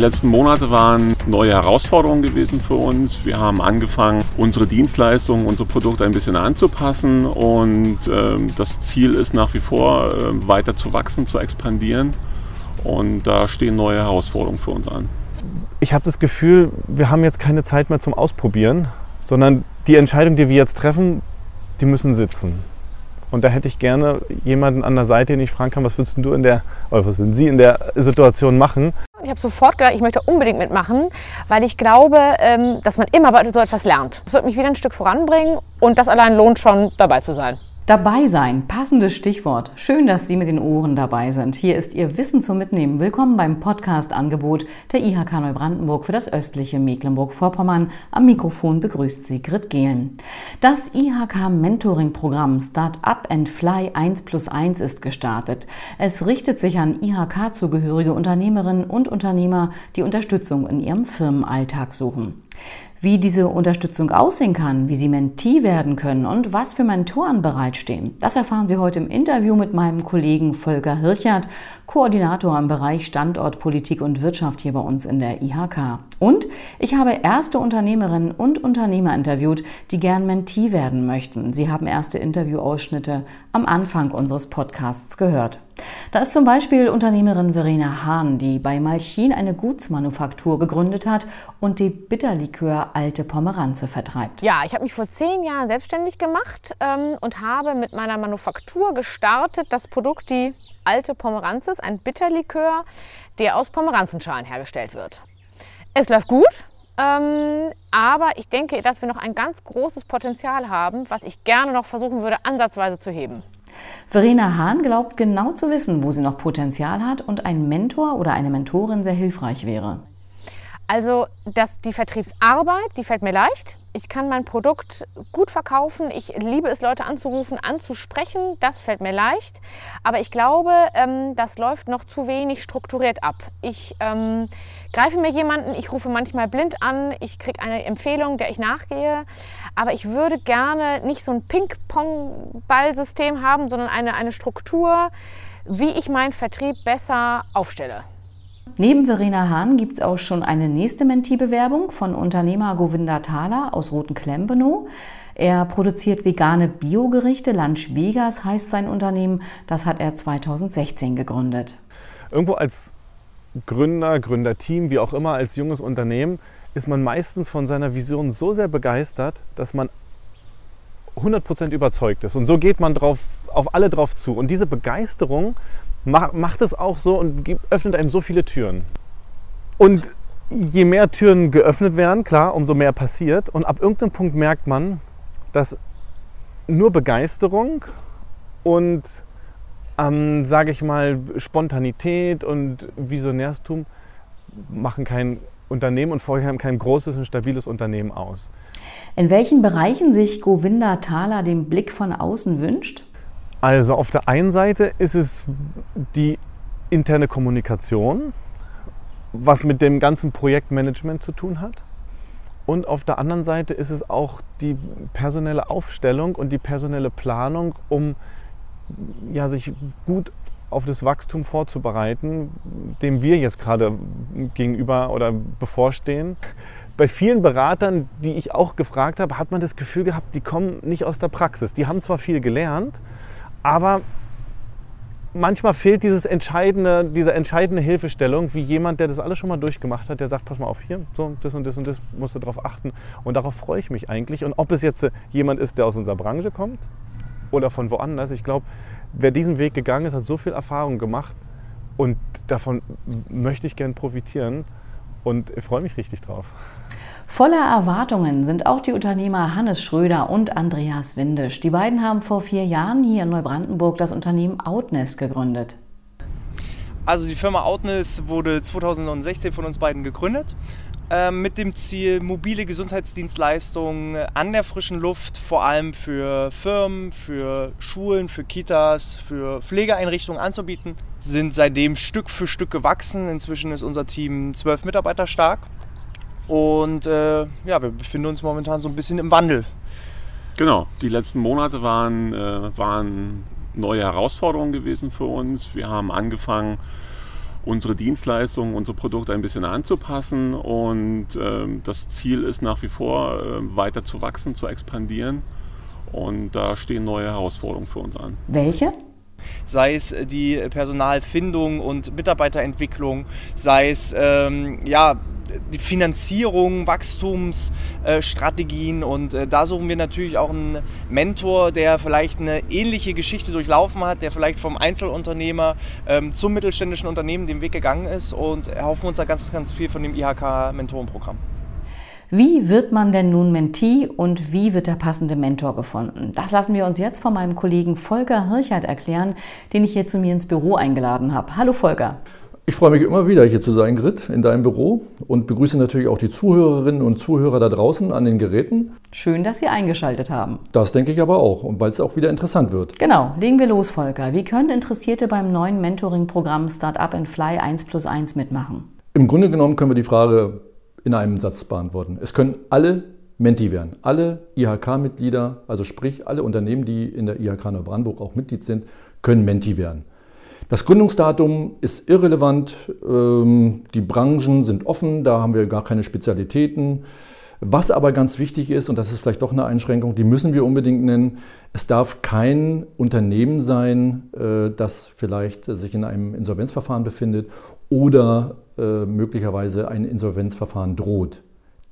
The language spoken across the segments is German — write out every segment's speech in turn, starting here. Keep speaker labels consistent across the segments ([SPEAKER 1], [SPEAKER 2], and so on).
[SPEAKER 1] letzten Monate waren neue Herausforderungen gewesen für uns. Wir haben angefangen, unsere Dienstleistungen, unsere Produkte ein bisschen anzupassen und äh, das Ziel ist nach wie vor äh, weiter zu wachsen, zu expandieren und da stehen neue Herausforderungen für uns an.
[SPEAKER 2] Ich habe das Gefühl, wir haben jetzt keine Zeit mehr zum Ausprobieren, sondern die Entscheidung, die wir jetzt treffen, die müssen sitzen. Und da hätte ich gerne jemanden an der Seite, den ich fragen kann, was würdest du in der, oder was würden Sie in der Situation machen?
[SPEAKER 3] Ich habe sofort gedacht, ich möchte unbedingt mitmachen, weil ich glaube, ähm, dass man immer so etwas lernt. Das wird mich wieder ein Stück voranbringen und das allein lohnt schon, dabei zu sein.
[SPEAKER 4] Dabei sein, passendes Stichwort. Schön, dass Sie mit den Ohren dabei sind. Hier ist Ihr Wissen zum Mitnehmen. Willkommen beim Podcast-Angebot der IHK Neubrandenburg für das östliche Mecklenburg-Vorpommern. Am Mikrofon begrüßt Sie Grit Gehlen. Das IHK-Mentoring-Programm Start Up and Fly 1 plus 1 ist gestartet. Es richtet sich an IHK-zugehörige Unternehmerinnen und Unternehmer, die Unterstützung in ihrem Firmenalltag suchen. Wie diese Unterstützung aussehen kann, wie Sie Mentee werden können und was für Mentoren bereitstehen, das erfahren Sie heute im Interview mit meinem Kollegen Volker Hirchert, Koordinator im Bereich Standortpolitik und Wirtschaft hier bei uns in der IHK. Und ich habe erste Unternehmerinnen und Unternehmer interviewt, die gern Mentee werden möchten. Sie haben erste Interviewausschnitte am Anfang unseres Podcasts gehört. Da ist zum Beispiel Unternehmerin Verena Hahn, die bei Malchin eine Gutsmanufaktur gegründet hat und die Bitterlikör Alte Pomeranze vertreibt.
[SPEAKER 3] Ja, ich habe mich vor zehn Jahren selbstständig gemacht ähm, und habe mit meiner Manufaktur gestartet das Produkt die Alte Pomeranze ein Bitterlikör, der aus Pomeranzenschalen hergestellt wird. Es läuft gut, ähm, aber ich denke, dass wir noch ein ganz großes Potenzial haben, was ich gerne noch versuchen würde, ansatzweise zu heben.
[SPEAKER 4] Verena Hahn glaubt genau zu wissen, wo sie noch Potenzial hat und ein Mentor oder eine Mentorin sehr hilfreich wäre.
[SPEAKER 3] Also dass die Vertriebsarbeit, die fällt mir leicht. Ich kann mein Produkt gut verkaufen. Ich liebe es, Leute anzurufen, anzusprechen. Das fällt mir leicht. Aber ich glaube, ähm, das läuft noch zu wenig strukturiert ab. Ich ähm, greife mir jemanden, ich rufe manchmal blind an, ich kriege eine Empfehlung, der ich nachgehe. Aber ich würde gerne nicht so ein Ping-Pong-Ball-System haben, sondern eine, eine Struktur, wie ich meinen Vertrieb besser aufstelle.
[SPEAKER 4] Neben Verena Hahn gibt es auch schon eine nächste Mentee-Bewerbung von Unternehmer Govinda Thaler aus Roten-Klempenow. Er produziert vegane Biogerichte. Lunch Vegas heißt sein Unternehmen. Das hat er 2016 gegründet.
[SPEAKER 2] Irgendwo als Gründer, Gründerteam, wie auch immer, als junges Unternehmen, ist man meistens von seiner Vision so sehr begeistert, dass man 100% überzeugt ist. Und so geht man drauf, auf alle drauf zu. Und diese Begeisterung macht es auch so und öffnet einem so viele Türen. Und je mehr Türen geöffnet werden, klar, umso mehr passiert. Und ab irgendeinem Punkt merkt man, dass nur Begeisterung und, ähm, sage ich mal, Spontanität und Visionärstum machen kein Unternehmen und vorher kein großes und stabiles Unternehmen aus.
[SPEAKER 4] In welchen Bereichen sich Govinda Thaler den Blick von außen wünscht?
[SPEAKER 2] Also auf der einen Seite ist es die interne Kommunikation, was mit dem ganzen Projektmanagement zu tun hat. Und auf der anderen Seite ist es auch die personelle Aufstellung und die personelle Planung, um ja, sich gut auf das Wachstum vorzubereiten, dem wir jetzt gerade gegenüber oder bevorstehen. Bei vielen Beratern, die ich auch gefragt habe, hat man das Gefühl gehabt, die kommen nicht aus der Praxis. Die haben zwar viel gelernt, aber manchmal fehlt dieses entscheidende, diese entscheidende Hilfestellung, wie jemand, der das alles schon mal durchgemacht hat, der sagt, pass mal auf, hier, so, das und das und das musst du darauf achten. Und darauf freue ich mich eigentlich. Und ob es jetzt jemand ist, der aus unserer Branche kommt oder von woanders, ich glaube, wer diesen Weg gegangen ist, hat so viel Erfahrung gemacht und davon möchte ich gern profitieren und ich freue mich richtig drauf.
[SPEAKER 4] Voller Erwartungen sind auch die Unternehmer Hannes Schröder und Andreas Windisch. Die beiden haben vor vier Jahren hier in Neubrandenburg das Unternehmen Outness gegründet.
[SPEAKER 5] Also die Firma Outness wurde 2016 von uns beiden gegründet mit dem Ziel, mobile Gesundheitsdienstleistungen an der frischen Luft, vor allem für Firmen, für Schulen, für Kitas, für Pflegeeinrichtungen anzubieten. Sind seitdem Stück für Stück gewachsen. Inzwischen ist unser Team zwölf Mitarbeiter stark und äh, ja, wir befinden uns momentan so ein bisschen im Wandel.
[SPEAKER 1] Genau, die letzten Monate waren, äh, waren neue Herausforderungen gewesen für uns. Wir haben angefangen, unsere Dienstleistungen, unsere Produkte ein bisschen anzupassen. Und ähm, das Ziel ist nach wie vor, äh, weiter zu wachsen, zu expandieren. Und da stehen neue Herausforderungen für uns an.
[SPEAKER 4] Welche?
[SPEAKER 5] sei es die Personalfindung und Mitarbeiterentwicklung, sei es ähm, ja, Finanzierung, Wachstumsstrategien und äh, da suchen wir natürlich auch einen Mentor, der vielleicht eine ähnliche Geschichte durchlaufen hat, der vielleicht vom Einzelunternehmer ähm, zum mittelständischen Unternehmen den Weg gegangen ist und erhoffen uns da ganz, ganz viel von dem IHK-Mentorenprogramm.
[SPEAKER 4] Wie wird man denn nun Mentee und wie wird der passende Mentor gefunden? Das lassen wir uns jetzt von meinem Kollegen Volker Hirchert erklären, den ich hier zu mir ins Büro eingeladen habe. Hallo Volker.
[SPEAKER 6] Ich freue mich immer wieder hier zu sein, Grit, in deinem Büro und begrüße natürlich auch die Zuhörerinnen und Zuhörer da draußen an den Geräten.
[SPEAKER 4] Schön, dass Sie eingeschaltet haben.
[SPEAKER 6] Das denke ich aber auch und weil es auch wieder interessant wird.
[SPEAKER 4] Genau, legen wir los, Volker. Wie können Interessierte beim neuen Mentoring-Programm Startup and Fly 1 plus 1 mitmachen?
[SPEAKER 6] Im Grunde genommen können wir die Frage in einem Satz beantworten. Es können alle Menti werden. Alle IHK-Mitglieder, also sprich alle Unternehmen, die in der IHK Neubrandenburg auch Mitglied sind, können Menti werden. Das Gründungsdatum ist irrelevant. Ähm, die Branchen sind offen, da haben wir gar keine Spezialitäten. Was aber ganz wichtig ist, und das ist vielleicht doch eine Einschränkung, die müssen wir unbedingt nennen, es darf kein Unternehmen sein, äh, das vielleicht sich in einem Insolvenzverfahren befindet oder äh, möglicherweise ein Insolvenzverfahren droht.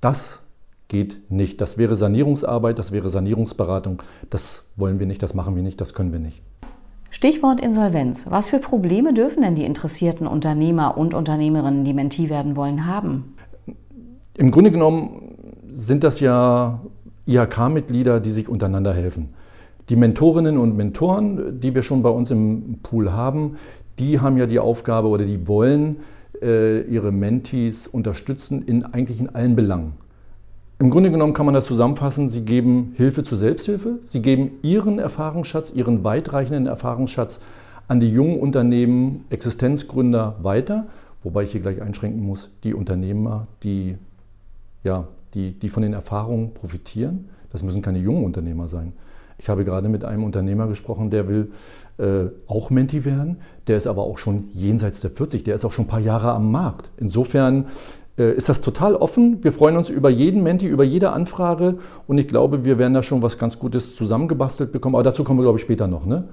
[SPEAKER 6] Das geht nicht. Das wäre Sanierungsarbeit, das wäre Sanierungsberatung. Das wollen wir nicht, das machen wir nicht, das können wir nicht.
[SPEAKER 4] Stichwort Insolvenz. Was für Probleme dürfen denn die interessierten Unternehmer und Unternehmerinnen, die Mentee werden wollen, haben?
[SPEAKER 6] Im Grunde genommen sind das ja IHK-Mitglieder, die sich untereinander helfen. Die Mentorinnen und Mentoren, die wir schon bei uns im Pool haben, die haben ja die Aufgabe oder die wollen äh, ihre Mentees unterstützen in eigentlich in allen Belangen. Im Grunde genommen kann man das zusammenfassen, sie geben Hilfe zur Selbsthilfe, sie geben ihren Erfahrungsschatz, ihren weitreichenden Erfahrungsschatz an die jungen Unternehmen, Existenzgründer weiter, wobei ich hier gleich einschränken muss, die Unternehmer, die, ja, die, die von den Erfahrungen profitieren, das müssen keine jungen Unternehmer sein. Ich habe gerade mit einem Unternehmer gesprochen, der will äh, auch Menti werden, der ist aber auch schon jenseits der 40, der ist auch schon ein paar Jahre am Markt. Insofern ist das total offen. Wir freuen uns über jeden Menti, über jede Anfrage und ich glaube, wir werden da schon was ganz Gutes zusammengebastelt bekommen. Aber dazu kommen wir, glaube ich, später noch. Ne?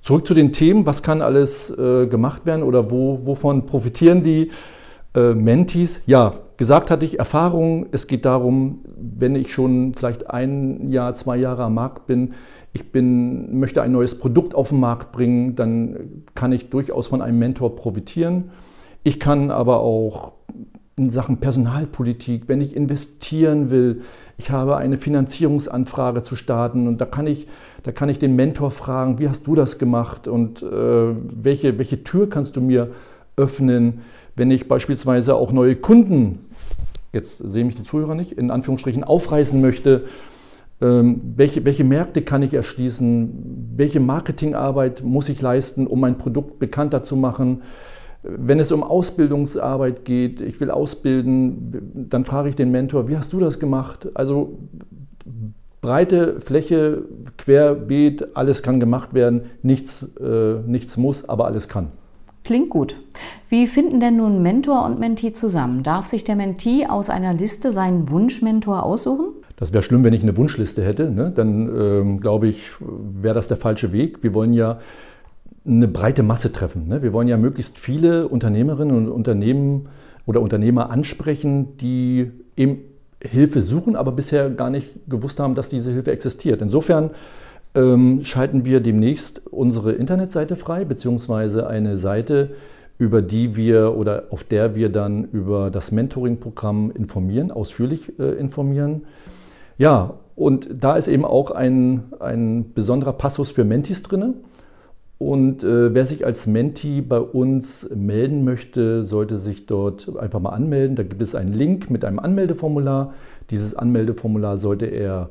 [SPEAKER 6] Zurück zu den Themen, was kann alles äh, gemacht werden oder wo, wovon profitieren die äh, Mentis? Ja, gesagt hatte ich Erfahrung. Es geht darum, wenn ich schon vielleicht ein Jahr, zwei Jahre am Markt bin, ich bin, möchte ein neues Produkt auf den Markt bringen, dann kann ich durchaus von einem Mentor profitieren. Ich kann aber auch in Sachen Personalpolitik, wenn ich investieren will, ich habe eine Finanzierungsanfrage zu starten und da kann ich, da kann ich den Mentor fragen, wie hast du das gemacht und äh, welche, welche Tür kannst du mir öffnen, wenn ich beispielsweise auch neue Kunden, jetzt sehen mich die Zuhörer nicht, in Anführungsstrichen aufreißen möchte, ähm, welche, welche Märkte kann ich erschließen, welche Marketingarbeit muss ich leisten, um mein Produkt bekannter zu machen. Wenn es um Ausbildungsarbeit geht, ich will ausbilden, dann frage ich den Mentor, wie hast du das gemacht? Also breite Fläche, querbeet, alles kann gemacht werden, nichts, äh, nichts muss, aber alles kann.
[SPEAKER 4] Klingt gut. Wie finden denn nun Mentor und Mentee zusammen? Darf sich der Mentee aus einer Liste seinen Wunschmentor aussuchen?
[SPEAKER 6] Das wäre schlimm, wenn ich eine Wunschliste hätte. Ne? Dann ähm, glaube ich, wäre das der falsche Weg. Wir wollen ja eine breite Masse treffen. Ne? Wir wollen ja möglichst viele Unternehmerinnen und Unternehmen oder Unternehmer ansprechen, die eben Hilfe suchen, aber bisher gar nicht gewusst haben, dass diese Hilfe existiert. Insofern ähm, schalten wir demnächst unsere Internetseite frei, beziehungsweise eine Seite, über die wir oder auf der wir dann über das Mentoring-Programm informieren, ausführlich äh, informieren. Ja, und da ist eben auch ein, ein besonderer Passus für Mentis drin. Und äh, wer sich als Menti bei uns melden möchte, sollte sich dort einfach mal anmelden. Da gibt es einen Link mit einem Anmeldeformular. Dieses Anmeldeformular sollte er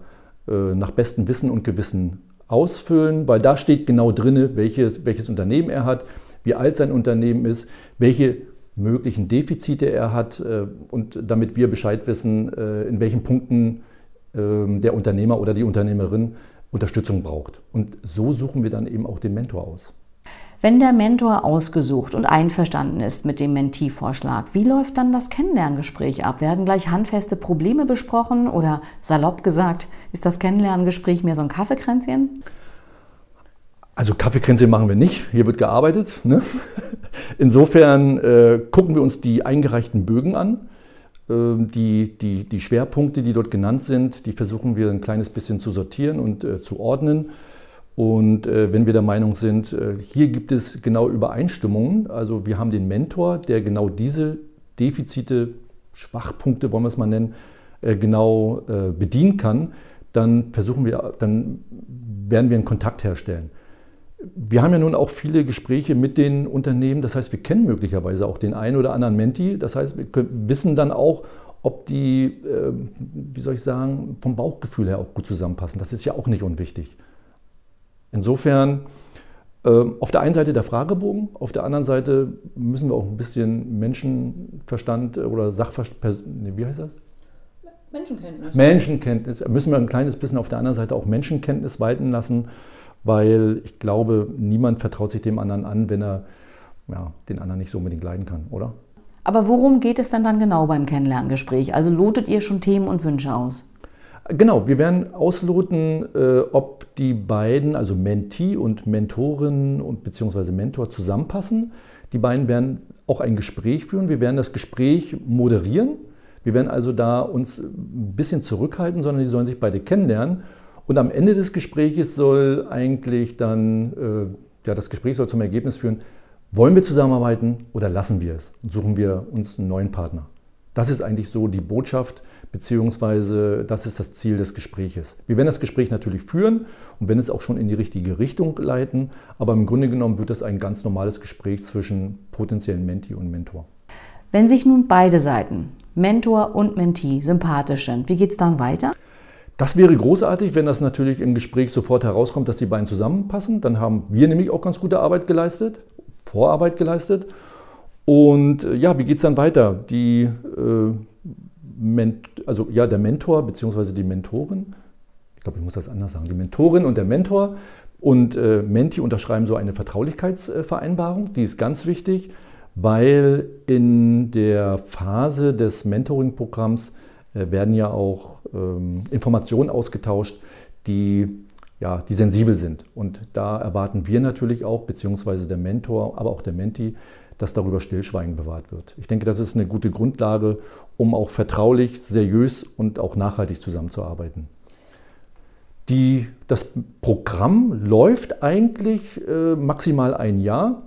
[SPEAKER 6] äh, nach bestem Wissen und Gewissen ausfüllen, weil da steht genau drin, welches, welches Unternehmen er hat, wie alt sein Unternehmen ist, welche möglichen Defizite er hat äh, und damit wir Bescheid wissen, äh, in welchen Punkten ähm, der Unternehmer oder die Unternehmerin Unterstützung braucht. Und so suchen wir dann eben auch den Mentor aus.
[SPEAKER 4] Wenn der Mentor ausgesucht und einverstanden ist mit dem Mentee-Vorschlag, wie läuft dann das Kennenlerngespräch ab? Werden gleich handfeste Probleme besprochen oder salopp gesagt, ist das Kennenlerngespräch mehr so ein Kaffeekränzchen?
[SPEAKER 6] Also Kaffeekränzchen machen wir nicht, hier wird gearbeitet. Ne? Insofern äh, gucken wir uns die eingereichten Bögen an. Äh, die, die, die Schwerpunkte, die dort genannt sind, die versuchen wir ein kleines bisschen zu sortieren und äh, zu ordnen. Und äh, wenn wir der Meinung sind, äh, hier gibt es genau Übereinstimmungen, also wir haben den Mentor, der genau diese Defizite, Schwachpunkte, wollen wir es mal nennen, äh, genau äh, bedienen kann, dann versuchen wir, dann werden wir einen Kontakt herstellen. Wir haben ja nun auch viele Gespräche mit den Unternehmen, das heißt, wir kennen möglicherweise auch den einen oder anderen Menti, das heißt, wir können, wissen dann auch, ob die, äh, wie soll ich sagen, vom Bauchgefühl her auch gut zusammenpassen. Das ist ja auch nicht unwichtig. Insofern ähm, auf der einen Seite der Fragebogen, auf der anderen Seite müssen wir auch ein bisschen Menschenverstand oder Sachverstand, nee, wie heißt das? Menschenkenntnis. Menschenkenntnis. Müssen wir ein kleines bisschen auf der anderen Seite auch Menschenkenntnis walten lassen, weil ich glaube, niemand vertraut sich dem anderen an, wenn er ja, den anderen nicht so unbedingt leiden kann, oder?
[SPEAKER 4] Aber worum geht es denn dann genau beim Kennenlerngespräch? Also lotet ihr schon Themen und Wünsche aus?
[SPEAKER 6] Genau, wir werden ausloten, äh, ob die beiden, also Mentee und Mentorin und beziehungsweise Mentor zusammenpassen. Die beiden werden auch ein Gespräch führen. Wir werden das Gespräch moderieren. Wir werden also da uns ein bisschen zurückhalten, sondern die sollen sich beide kennenlernen. Und am Ende des Gesprächs soll eigentlich dann, äh, ja, das Gespräch soll zum Ergebnis führen, wollen wir zusammenarbeiten oder lassen wir es und suchen wir uns einen neuen Partner. Das ist eigentlich so die Botschaft, beziehungsweise das ist das Ziel des Gespräches. Wir werden das Gespräch natürlich führen und wenn es auch schon in die richtige Richtung leiten, aber im Grunde genommen wird das ein ganz normales Gespräch zwischen potenziellen Menti und Mentor.
[SPEAKER 4] Wenn sich nun beide Seiten, Mentor und Mentee, sympathisch sind, wie geht es dann weiter?
[SPEAKER 6] Das wäre großartig, wenn das natürlich im Gespräch sofort herauskommt, dass die beiden zusammenpassen. Dann haben wir nämlich auch ganz gute Arbeit geleistet, Vorarbeit geleistet. Und äh, ja, wie geht es dann weiter? Die, äh, also ja, der Mentor bzw. die Mentorin, ich glaube, ich muss das anders sagen, die Mentorin und der Mentor und äh, Menti unterschreiben so eine Vertraulichkeitsvereinbarung. Die ist ganz wichtig, weil in der Phase des Mentoring-Programms werden ja auch ähm, Informationen ausgetauscht, die ja, die sensibel sind. Und da erwarten wir natürlich auch, beziehungsweise der Mentor, aber auch der Menti, dass darüber Stillschweigen bewahrt wird. Ich denke, das ist eine gute Grundlage, um auch vertraulich, seriös und auch nachhaltig zusammenzuarbeiten. Die, das Programm läuft eigentlich äh, maximal ein Jahr.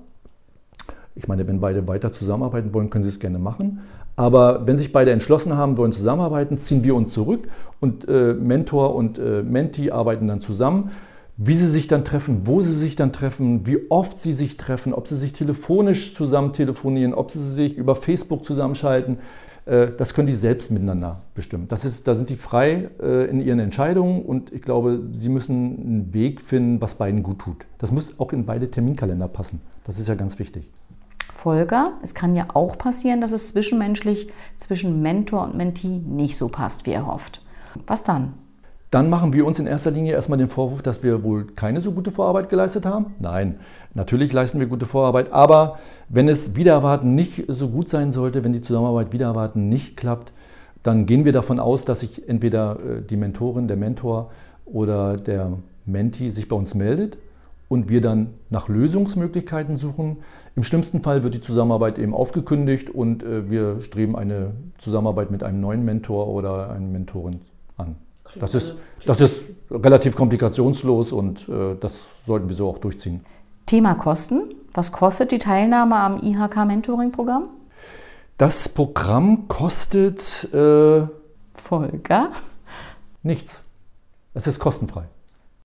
[SPEAKER 6] Ich meine, wenn beide weiter zusammenarbeiten wollen, können sie es gerne machen. Aber wenn sich beide entschlossen haben, wollen zusammenarbeiten, ziehen wir uns zurück und äh, Mentor und äh, Menti arbeiten dann zusammen wie sie sich dann treffen, wo sie sich dann treffen, wie oft sie sich treffen, ob sie sich telefonisch zusammen telefonieren, ob sie sich über Facebook zusammenschalten, äh, das können die selbst miteinander bestimmen. Das ist, da sind die frei äh, in ihren Entscheidungen und ich glaube, sie müssen einen Weg finden, was beiden gut tut. Das muss auch in beide Terminkalender passen. Das ist ja ganz wichtig.
[SPEAKER 4] Volker, es kann ja auch passieren, dass es zwischenmenschlich zwischen Mentor und Mentee nicht so passt, wie er hofft. Was dann?
[SPEAKER 6] Dann machen wir uns in erster Linie erstmal den Vorwurf, dass wir wohl keine so gute Vorarbeit geleistet haben. Nein, natürlich leisten wir gute Vorarbeit, aber wenn es wieder erwarten nicht so gut sein sollte, wenn die Zusammenarbeit wieder erwarten nicht klappt, dann gehen wir davon aus, dass sich entweder äh, die Mentorin, der Mentor oder der Menti sich bei uns meldet und wir dann nach Lösungsmöglichkeiten suchen. Im schlimmsten Fall wird die Zusammenarbeit eben aufgekündigt und äh, wir streben eine Zusammenarbeit mit einem neuen Mentor oder einer Mentorin an. Das ist, das ist relativ komplikationslos und äh, das sollten wir so auch durchziehen.
[SPEAKER 4] Thema Kosten. Was kostet die Teilnahme am IHK-Mentoring-Programm?
[SPEAKER 6] Das Programm kostet äh,
[SPEAKER 4] Volker?
[SPEAKER 6] Nichts. Es ist kostenfrei.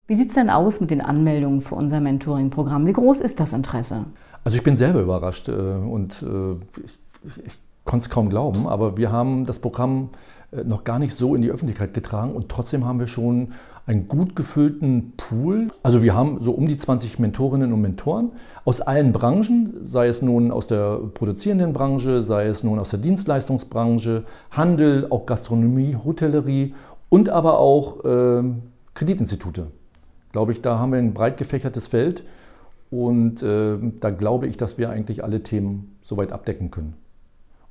[SPEAKER 4] Wie sieht es denn aus mit den Anmeldungen für unser Mentoring-Programm? Wie groß ist das Interesse?
[SPEAKER 6] Also ich bin selber überrascht äh, und äh, ich, ich konnte es kaum glauben, aber wir haben das Programm äh, noch gar nicht so in die Öffentlichkeit getragen und trotzdem haben wir schon einen gut gefüllten Pool. Also wir haben so um die 20 Mentorinnen und Mentoren aus allen Branchen, sei es nun aus der produzierenden Branche, sei es nun aus der Dienstleistungsbranche, Handel, auch Gastronomie, Hotellerie und aber auch äh, Kreditinstitute. Glaube ich, da haben wir ein breit gefächertes Feld Und äh, da glaube ich, dass wir eigentlich alle Themen soweit abdecken können.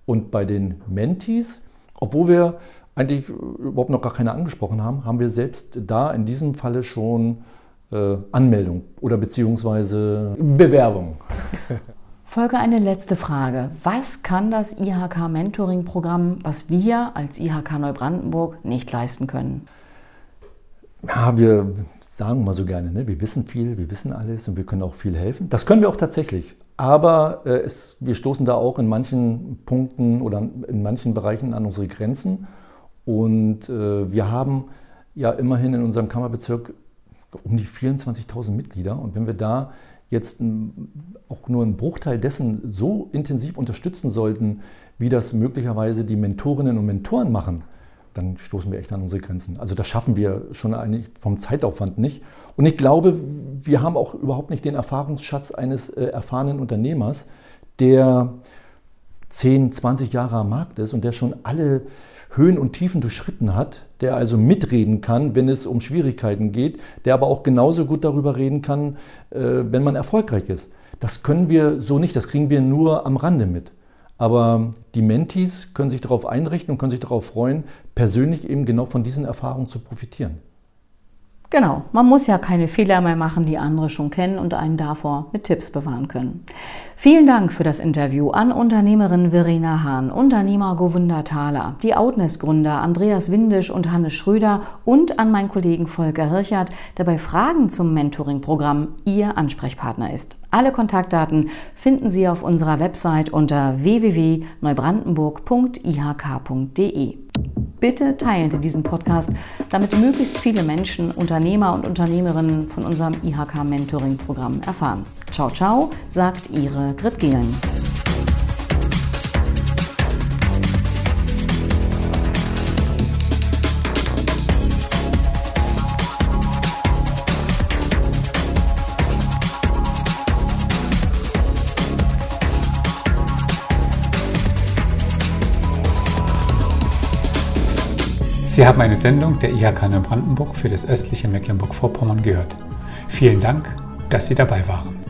[SPEAKER 6] Und bei den Mentees, obwohl wir eigentlich überhaupt noch gar keine angesprochen haben, haben wir selbst da in diesem Falle schon äh, Anmeldung oder beziehungsweise Bewerbung.
[SPEAKER 4] Folge eine letzte Frage. Was kann das IHK Mentoring Programm, was wir als IHK Neubrandenburg nicht leisten können?
[SPEAKER 6] Ja, wir sagen mal so gerne, ne? wir wissen viel, wir wissen alles und wir können auch viel helfen. Das können wir auch tatsächlich. Aber äh, es, wir stoßen da auch in manchen Punkten oder in manchen Bereichen an unsere Grenzen. Und äh, wir haben ja immerhin in unserem Kammerbezirk um die 24.000 Mitglieder. Und wenn wir da jetzt auch nur einen Bruchteil dessen so intensiv unterstützen sollten, wie das möglicherweise die Mentorinnen und Mentoren machen, dann stoßen wir echt an unsere Grenzen. Also das schaffen wir schon eigentlich vom Zeitaufwand nicht. Und ich glaube, wir haben auch überhaupt nicht den Erfahrungsschatz eines äh, erfahrenen Unternehmers, der 10, 20 Jahre am Markt ist und der schon alle Höhen und Tiefen durchschritten hat, der also mitreden kann, wenn es um Schwierigkeiten geht, der aber auch genauso gut darüber reden kann, äh, wenn man erfolgreich ist. Das können wir so nicht, das kriegen wir nur am Rande mit. Aber die Mentees können sich darauf einrichten und können sich darauf freuen, persönlich eben genau von diesen Erfahrungen zu profitieren.
[SPEAKER 4] Genau, man muss ja keine Fehler mehr machen, die andere schon kennen und einen davor mit Tipps bewahren können. Vielen Dank für das Interview an Unternehmerin Verena Hahn, Unternehmer Govinda Thaler, die Outness-Gründer Andreas Windisch und Hannes Schröder und an meinen Kollegen Volker Richard, der bei Fragen zum Mentoring-Programm Ihr Ansprechpartner ist. Alle Kontaktdaten finden Sie auf unserer Website unter www.neubrandenburg.ihk.de. Bitte teilen Sie diesen Podcast, damit möglichst viele Menschen, Unternehmer und Unternehmerinnen von unserem IHK Mentoring Programm erfahren. Ciao, ciao, sagt Ihre Grit Gehlen.
[SPEAKER 7] Sie haben eine Sendung der IHK Neubrandenburg für das östliche Mecklenburg-Vorpommern gehört. Vielen Dank, dass Sie dabei waren.